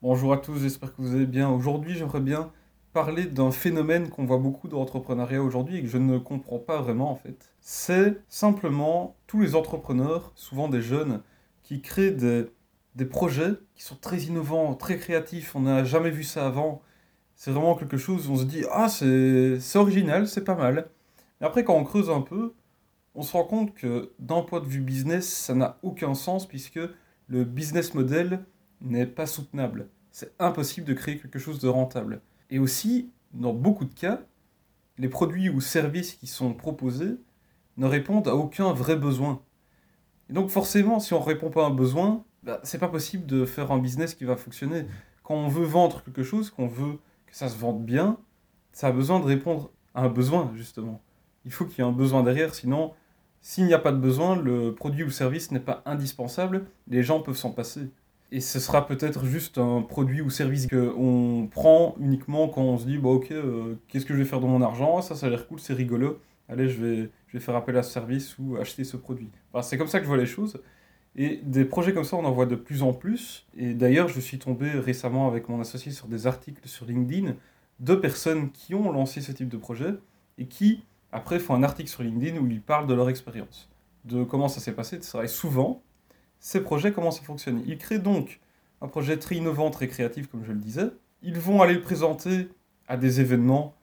Bonjour à tous, j'espère que vous allez bien. Aujourd'hui, j'aimerais bien parler d'un phénomène qu'on voit beaucoup dans l'entrepreneuriat aujourd'hui et que je ne comprends pas vraiment en fait. C'est simplement tous les entrepreneurs, souvent des jeunes, qui créent des, des projets qui sont très innovants, très créatifs. On n'a jamais vu ça avant. C'est vraiment quelque chose où on se dit Ah, c'est original, c'est pas mal. Mais après, quand on creuse un peu, on se rend compte que d'un point de vue business, ça n'a aucun sens puisque le business model n'est pas soutenable. C'est impossible de créer quelque chose de rentable. Et aussi, dans beaucoup de cas, les produits ou services qui sont proposés ne répondent à aucun vrai besoin. Et donc forcément, si on ne répond pas à un besoin, bah, c'est pas possible de faire un business qui va fonctionner. Quand on veut vendre quelque chose, qu'on veut que ça se vende bien, ça a besoin de répondre à un besoin, justement. Il faut qu'il y ait un besoin derrière, sinon, s'il n'y a pas de besoin, le produit ou service n'est pas indispensable, les gens peuvent s'en passer. Et ce sera peut-être juste un produit ou service qu'on prend uniquement quand on se dit, bah ok, euh, qu'est-ce que je vais faire de mon argent? Ça, ça a l'air cool, c'est rigolo. Allez, je vais, je vais faire appel à ce service ou acheter ce produit. C'est comme ça que je vois les choses. Et des projets comme ça, on en voit de plus en plus. Et d'ailleurs, je suis tombé récemment avec mon associé sur des articles sur LinkedIn de personnes qui ont lancé ce type de projet et qui, après, font un article sur LinkedIn où ils parlent de leur expérience, de comment ça s'est passé, etc. Et souvent, ces projets, comment ça fonctionne Ils créent donc un projet très innovant, très créatif, comme je le disais. Ils vont aller le présenter à des événements,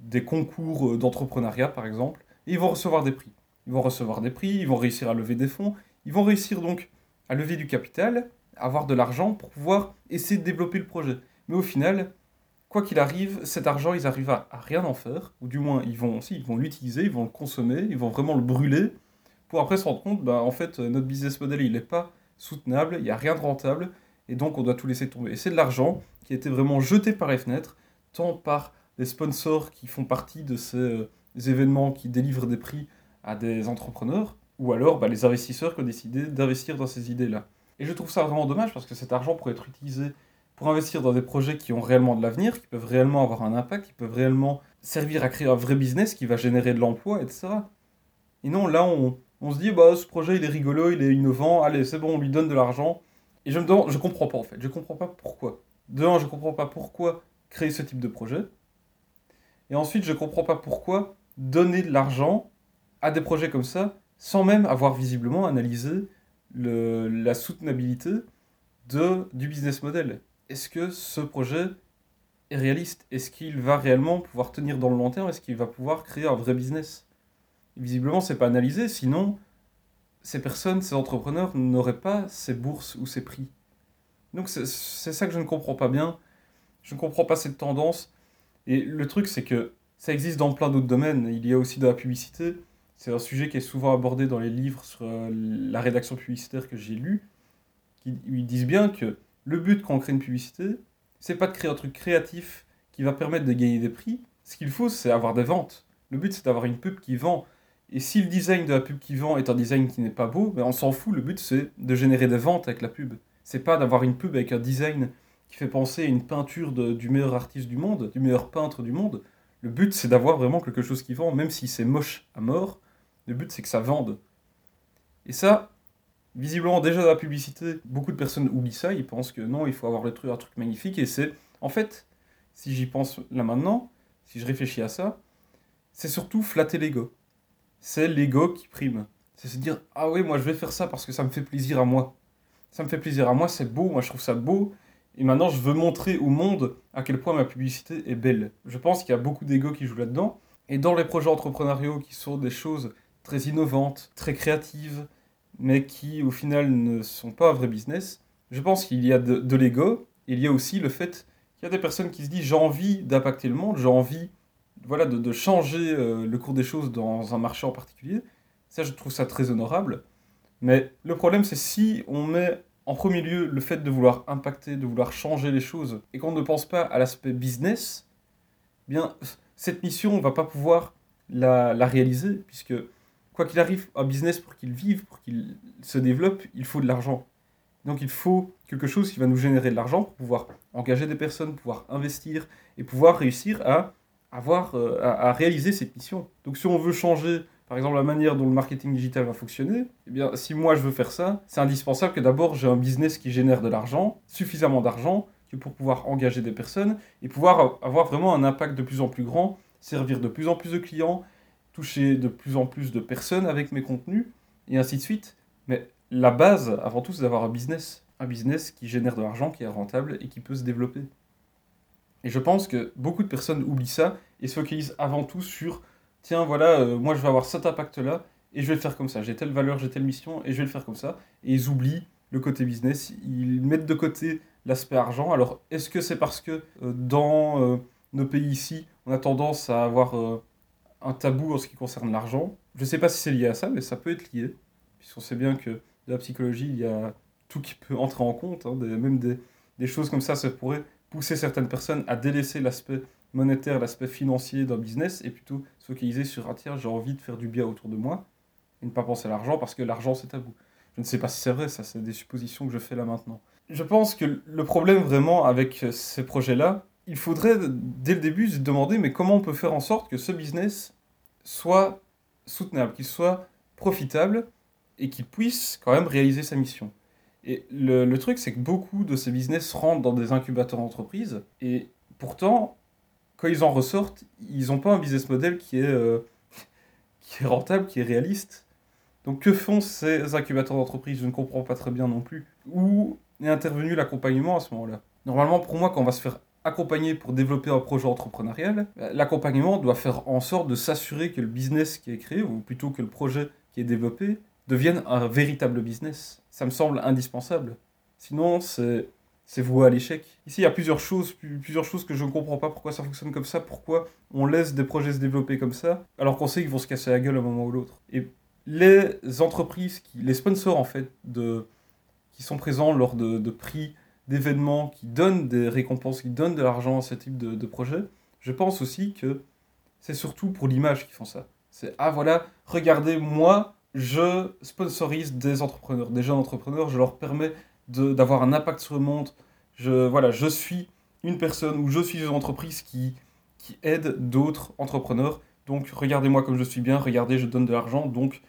des concours euh, d'entrepreneuriat, par exemple, et ils vont recevoir des prix. Ils vont recevoir des prix, ils vont réussir à lever des fonds, ils vont réussir donc à lever du capital, avoir de l'argent pour pouvoir essayer de développer le projet. Mais au final, quoi qu'il arrive, cet argent, ils arrivent à, à rien en faire, ou du moins, ils vont aussi, ils vont l'utiliser, ils vont le consommer, ils vont vraiment le brûler, pour après se rendre compte, bah, en fait, notre business model, il n'est pas soutenable, il n'y a rien de rentable, et donc on doit tout laisser tomber. Et c'est de l'argent qui a été vraiment jeté par les fenêtres, tant par les sponsors qui font partie de ces euh, événements qui délivrent des prix à des entrepreneurs, ou alors bah, les investisseurs qui ont décidé d'investir dans ces idées-là. Et je trouve ça vraiment dommage parce que cet argent pourrait être utilisé pour investir dans des projets qui ont réellement de l'avenir, qui peuvent réellement avoir un impact, qui peuvent réellement servir à créer un vrai business qui va générer de l'emploi, etc. Et non, là, on, on se dit, bah, ce projet, il est rigolo, il est innovant, allez, c'est bon, on lui donne de l'argent. Et je me demande, je comprends pas en fait, je comprends pas pourquoi. De un, je comprends pas pourquoi créer ce type de projet. Et ensuite, je comprends pas pourquoi donner de l'argent à des projets comme ça sans même avoir visiblement analysé la soutenabilité de, du business model. Est-ce que ce projet est réaliste? Est-ce qu'il va réellement pouvoir tenir dans le long terme? Est-ce qu'il va pouvoir créer un vrai business? Visiblement, c'est pas analysé, sinon ces personnes, ces entrepreneurs n'auraient pas ces bourses ou ces prix. Donc c'est ça que je ne comprends pas bien. Je ne comprends pas cette tendance. Et le truc, c'est que ça existe dans plein d'autres domaines. Il y a aussi de la publicité. C'est un sujet qui est souvent abordé dans les livres sur euh, la rédaction publicitaire que j'ai lus. Ils disent bien que le but quand on crée une publicité, c'est pas de créer un truc créatif qui va permettre de gagner des prix. Ce qu'il faut, c'est avoir des ventes. Le but, c'est d'avoir une pub qui vend. Et si le design de la pub qui vend est un design qui n'est pas beau, ben on s'en fout. Le but, c'est de générer des ventes avec la pub. C'est pas d'avoir une pub avec un design qui fait penser à une peinture du meilleur artiste du monde, du meilleur peintre du monde. Le but, c'est d'avoir vraiment quelque chose qui vend, même si c'est moche à mort. Le but, c'est que ça vende. Et ça, visiblement, déjà dans la publicité, beaucoup de personnes oublient ça. Ils pensent que non, il faut avoir le truc, un truc magnifique. Et c'est, en fait, si j'y pense là maintenant, si je réfléchis à ça, c'est surtout flatter l'ego. C'est l'ego qui prime. C'est se dire, ah oui, moi je vais faire ça parce que ça me fait plaisir à moi. Ça me fait plaisir à moi, c'est beau, moi je trouve ça beau. Et maintenant, je veux montrer au monde à quel point ma publicité est belle. Je pense qu'il y a beaucoup d'ego qui joue là-dedans. Et dans les projets entrepreneuriaux qui sont des choses très innovantes, très créatives, mais qui au final ne sont pas un vrai business, je pense qu'il y a de, de l'ego. Il y a aussi le fait qu'il y a des personnes qui se disent j'ai envie d'impacter le monde, j'ai envie voilà, de, de changer euh, le cours des choses dans un marché en particulier. Ça, je trouve ça très honorable. Mais le problème, c'est si on met en premier lieu le fait de vouloir impacter, de vouloir changer les choses, et qu'on ne pense pas à l'aspect business, eh bien, cette mission, on va pas pouvoir la, la réaliser, puisque quoi qu'il arrive, un business, pour qu'il vive, pour qu'il se développe, il faut de l'argent. Donc il faut quelque chose qui va nous générer de l'argent pour pouvoir engager des personnes, pouvoir investir et pouvoir réussir à avoir, euh, à, réaliser cette mission. Donc si on veut changer, par exemple, la manière dont le marketing digital va fonctionner, eh bien, si moi je veux faire ça, c'est indispensable que d'abord j'ai un business qui génère de l'argent, suffisamment d'argent, pour pouvoir engager des personnes et pouvoir avoir vraiment un impact de plus en plus grand, servir de plus en plus de clients, toucher de plus en plus de personnes avec mes contenus, et ainsi de suite. Mais la base, avant tout, c'est d'avoir un business. Un business qui génère de l'argent, qui est rentable et qui peut se développer. Et je pense que beaucoup de personnes oublient ça et se focalisent avant tout sur tiens, voilà, euh, moi je vais avoir cet impact-là et je vais le faire comme ça. J'ai telle valeur, j'ai telle mission et je vais le faire comme ça. Et ils oublient le côté business, ils mettent de côté l'aspect argent. Alors, est-ce que c'est parce que euh, dans euh, nos pays ici, on a tendance à avoir un tabou en ce qui concerne l'argent? Je ne sais pas si c'est lié à ça, mais ça peut être lié. Puisqu'on sait bien que de la psychologie, il y a tout qui peut entrer en compte. Hein, même des, des choses comme ça, ça pourrait pousser certaines personnes à délaisser l'aspect monétaire, l'aspect financier d'un business et plutôt se focaliser sur un tiers, j'ai envie de faire du bien autour de moi et ne pas penser à l'argent parce que l'argent c'est à vous. Je ne sais pas si c'est vrai, ça c'est des suppositions que je fais là maintenant. Je pense que le problème vraiment avec ces projets-là, il faudrait dès le début se demander mais comment on peut faire en sorte que ce business soit soutenable, qu'il soit profitable et qu'il puisse quand même réaliser sa mission. Et le, truc, c'est que beaucoup de ces business rentrent dans des incubateurs d'entreprise, et pourtant, quand ils en ressortent, ils n'ont pas un business model qui est, euh, qui est rentable, qui est réaliste. Donc que font ces incubateurs d'entreprise Je ne comprends pas très bien non plus. Où est intervenu l'accompagnement à ce moment-là? Normalement, pour moi, quand on va se faire accompagner pour développer un projet entrepreneurial, l'accompagnement doit faire en sorte de s'assurer que le business qui est créé, ou plutôt que le projet qui est développé, devienne un véritable business. Ça me semble indispensable. Sinon, c'est voué à l'échec. Ici, il y a plusieurs choses, plusieurs choses que je ne comprends pas pourquoi ça fonctionne comme ça, pourquoi on laisse des projets se développer comme ça, alors qu'on sait qu'ils vont se casser la gueule à un moment ou l'autre. Et les entreprises, les sponsors en fait, qui sont présents lors de, de prix, d'événements, qui donnent des récompenses, qui donnent de l'argent à ce type de, de projet, je pense aussi que c'est surtout pour l'image qu'ils font ça. C'est ah voilà, regardez moi, je sponsorise des entrepreneurs, des jeunes entrepreneurs, je leur permets d'avoir un impact sur le monde. Je, voilà, je suis une personne ou je suis une entreprise qui, qui aide d'autres entrepreneurs. Donc regardez-moi comme je suis bien, regardez, je donne de l'argent. Donc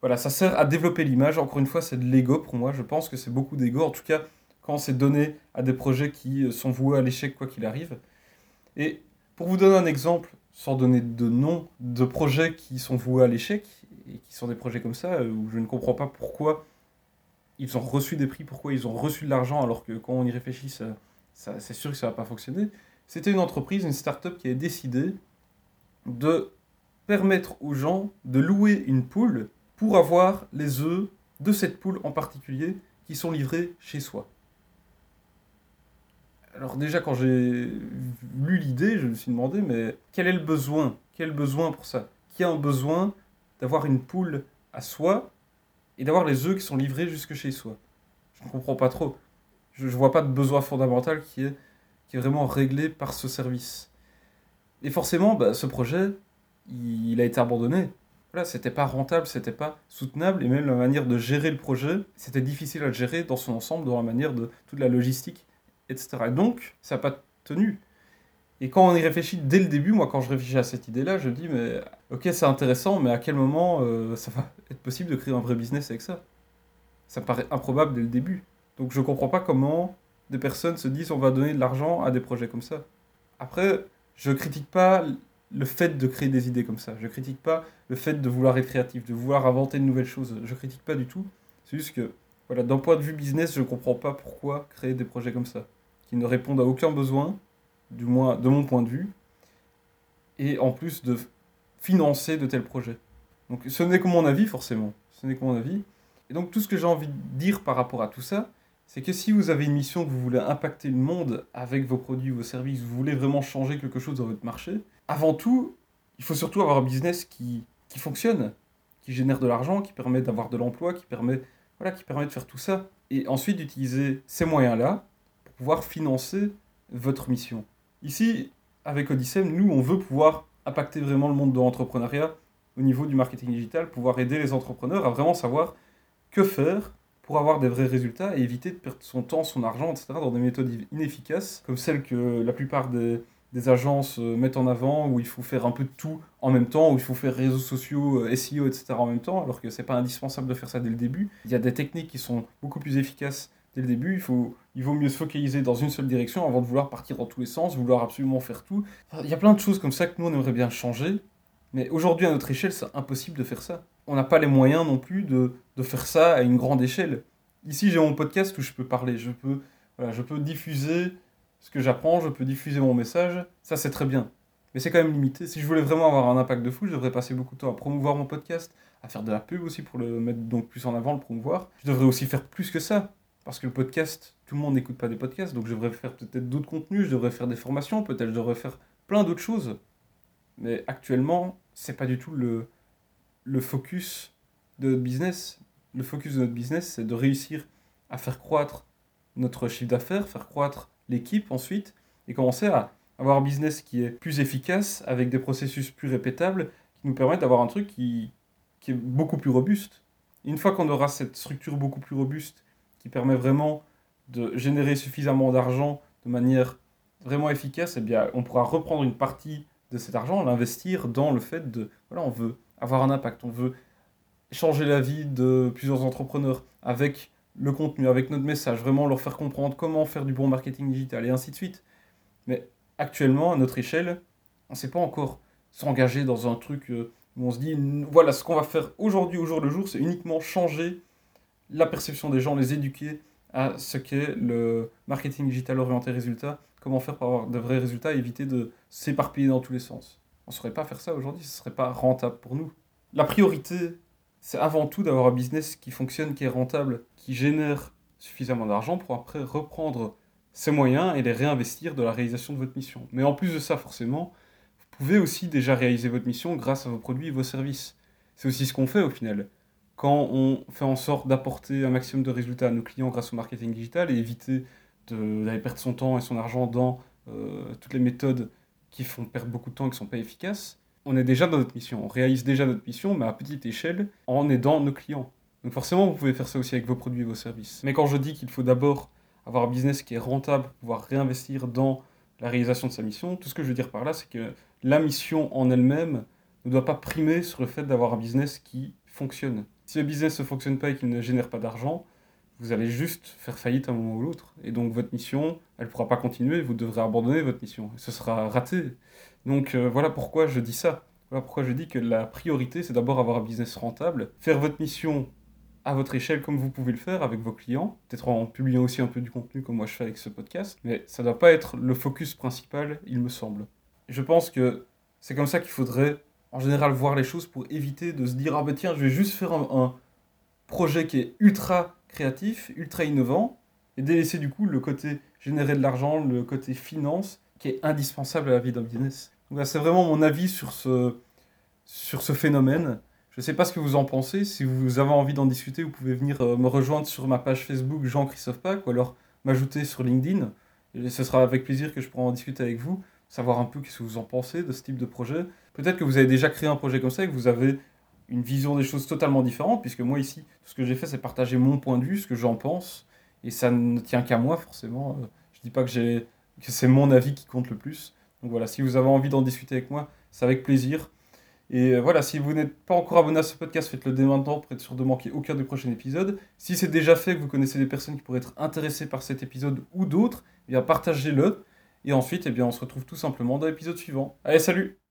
voilà, ça sert à développer l'image. Encore une fois, c'est de l'ego pour moi. Je pense que c'est beaucoup d'ego. En tout cas, quand c'est donné à des projets qui sont voués à l'échec quoi qu'il arrive. Et pour vous donner un exemple, sans donner de nom, de projets qui sont voués à l'échec, et qui sont des projets comme ça, euh, où je ne comprends pas pourquoi ils ont reçu des prix, pourquoi ils ont reçu de l'argent, alors que quand on y réfléchit, ça, c'est sûr que ça va pas fonctionner. C'était une entreprise, une start-up qui a décidé de permettre aux gens de louer une poule pour avoir les œufs de cette poule en particulier qui sont livrés chez soi. Alors déjà quand j'ai lu l'idée, je me suis demandé mais quel est le besoin? Quel besoin pour ça? Qui a un besoin d'avoir une poule à soi et d'avoir les œufs qui sont livrés jusque chez soi. Je ne comprends pas trop. Je ne vois pas de besoin fondamental qui est, qui est vraiment réglé par ce service. Et forcément, bah, ce projet, il, a été abandonné. Voilà, c'était pas rentable, c'était pas soutenable, et même la manière de gérer le projet, c'était difficile à gérer dans son ensemble, dans la manière de toute la logistique, etc. Et donc, ça n'a pas tenu. Et quand on y réfléchit dès le début, moi quand je réfléchis à cette idée-là, je dis mais ok c'est intéressant, mais à quel moment euh, ça va être possible de créer un vrai business avec ça? Ça me paraît improbable dès le début. Donc je ne comprends pas comment des personnes se disent on va donner de l'argent à des projets comme ça. Après, je critique pas le fait de créer des idées comme ça. Je critique pas le fait de vouloir être créatif, de vouloir inventer de nouvelles choses. Je critique pas du tout. C'est juste que, voilà, d'un point de vue business, je ne comprends pas pourquoi créer des projets comme ça, qui ne répondent à aucun besoin, du moins de mon point de vue, et en plus de financer de tels projets. Donc ce n'est que mon avis forcément, ce n'est que mon avis. Et donc tout ce que j'ai envie de dire par rapport à tout ça, c'est que si vous avez une mission que vous voulez impacter le monde avec vos produits, vos services, vous voulez vraiment changer quelque chose dans votre marché, avant tout, il faut surtout avoir un business qui, qui fonctionne, qui génère de l'argent, qui permet d'avoir de l'emploi, qui permet, voilà, qui permet de faire tout ça. Et ensuite d'utiliser ces moyens-là pour pouvoir financer votre mission. Ici, avec Odyssem, nous, on veut pouvoir impacter vraiment le monde de l'entrepreneuriat au niveau du marketing digital, pouvoir aider les entrepreneurs à vraiment savoir que faire pour avoir des vrais résultats et éviter de perdre son temps, son argent, etc. dans des méthodes inefficaces, comme celles que la plupart des, agences euh, mettent en avant, où il faut faire un peu de tout en même temps, où il faut faire réseaux sociaux, euh, SEO, etc. en même temps, alors que c'est pas indispensable de faire ça dès le début. Il y a des techniques qui sont beaucoup plus efficaces dès le début. Il faut il vaut mieux se focaliser dans une seule direction avant de vouloir partir dans tous les sens, vouloir absolument faire tout. Il y a plein de choses comme ça que nous, on aimerait bien changer. Mais aujourd'hui, à notre échelle, c'est impossible de faire ça. On n'a pas les moyens non plus de, de, faire ça à une grande échelle. Ici, j'ai mon podcast où je peux parler, je peux, voilà, je peux diffuser ce que j'apprends, je peux diffuser mon message. Ça, c'est très bien. Mais c'est quand même limité. Si je voulais vraiment avoir un impact de fou, je devrais passer beaucoup de temps à promouvoir mon podcast, à faire de la pub aussi pour le mettre donc plus en avant, le promouvoir. Je devrais aussi faire plus que ça. Parce que le podcast, tout le monde n'écoute pas des podcasts, donc je devrais faire peut-être d'autres contenus, je devrais faire des formations, peut-être je devrais faire plein d'autres choses. Mais actuellement, c'est pas du tout le, le focus de notre business. Le focus de notre business, c'est de réussir à faire croître notre chiffre d'affaires, faire croître l'équipe ensuite, et commencer à avoir un business qui est plus efficace, avec des processus plus répétables, qui nous permettent d'avoir un truc qui, qui est beaucoup plus robuste. une fois qu'on aura cette structure beaucoup plus robuste, qui permet vraiment de générer suffisamment d'argent de manière vraiment efficace, eh bien, on pourra reprendre une partie de cet argent, l'investir dans le fait de, voilà, on veut avoir un impact, on veut changer la vie de plusieurs entrepreneurs avec le contenu, avec notre message, vraiment leur faire comprendre comment faire du bon marketing digital et ainsi de suite. Mais actuellement, à notre échelle, on ne sait pas encore s'engager dans un truc euh, où on se dit, voilà, ce qu'on va faire aujourd'hui, au jour le jour, c'est uniquement changer la perception des gens, les éduquer à ce qu'est le marketing digital orienté résultat, comment faire pour avoir de vrais résultats et éviter de s'éparpiller dans tous les sens. On ne saurait pas faire ça aujourd'hui, ce ne serait pas rentable pour nous. La priorité, c'est avant tout d'avoir un business qui fonctionne, qui est rentable, qui génère suffisamment d'argent pour après reprendre ces moyens et les réinvestir dans la réalisation de votre mission. Mais en plus de ça, forcément, vous pouvez aussi déjà réaliser votre mission grâce à vos produits et vos services. C'est aussi ce qu'on fait au final quand on fait en sorte d'apporter un maximum de résultats à nos clients grâce au marketing digital et éviter d'aller perdre son temps et son argent dans euh, toutes les méthodes qui font perdre beaucoup de temps et qui ne sont pas efficaces, on est déjà dans notre mission. On réalise déjà notre mission, mais à petite échelle, en aidant nos clients. Donc forcément, vous pouvez faire ça aussi avec vos produits et vos services. Mais quand je dis qu'il faut d'abord avoir un business qui est rentable pouvoir réinvestir dans la réalisation de sa mission, tout ce que je veux dire par là, c'est que la mission en elle-même ne doit pas primer sur le fait d'avoir un business qui fonctionne. Si le business ne fonctionne pas et qu'il ne génère pas d'argent, vous allez juste faire faillite à un moment ou l'autre. Et donc votre mission, elle ne pourra pas continuer, vous devrez abandonner votre mission. ce sera raté. Donc euh, voilà pourquoi je dis ça. Voilà pourquoi je dis que la priorité, c'est d'abord avoir un business rentable, faire votre mission à votre échelle comme vous pouvez le faire avec vos clients, peut-être en publiant aussi un peu du contenu comme moi je fais avec ce podcast, mais ça ne doit pas être le focus principal, il me semble. Je pense que c'est comme ça qu'il faudrait en général voir les choses pour éviter de se dire ah ben tiens je vais juste faire un, projet qui est ultra créatif, ultra innovant et délaisser du coup le côté générer de l'argent, le côté finance qui est indispensable à la vie d'un business. Donc c'est vraiment mon avis sur ce, sur ce phénomène. Je ne sais pas ce que vous en pensez. Si vous avez envie d'en discuter, vous pouvez venir euh, me rejoindre sur ma page Facebook Jean-Christophe Pack ou alors m'ajouter sur LinkedIn. Et ce sera avec plaisir que je pourrai en discuter avec vous, savoir un peu ce que vous en pensez de ce type de projet. Peut-être que vous avez déjà créé un projet comme ça et que vous avez une vision des choses totalement différente, puisque moi ici, tout ce que j'ai fait, c'est partager mon point de vue, ce que j'en pense, et ça ne tient qu'à moi forcément. Euh, je dis pas que c'est mon avis qui compte le plus. Donc voilà, si vous avez envie d'en discuter avec moi, c'est avec plaisir. Et euh, voilà, si vous n'êtes pas encore abonné à ce podcast, faites-le dès maintenant pour être sûr de manquer aucun des prochains épisodes. Si c'est déjà fait, que vous connaissez des personnes qui pourraient être intéressées par cet épisode ou d'autres, eh bien partagez-le. Et ensuite, eh bien, on se retrouve tout simplement dans l'épisode suivant. Allez, salut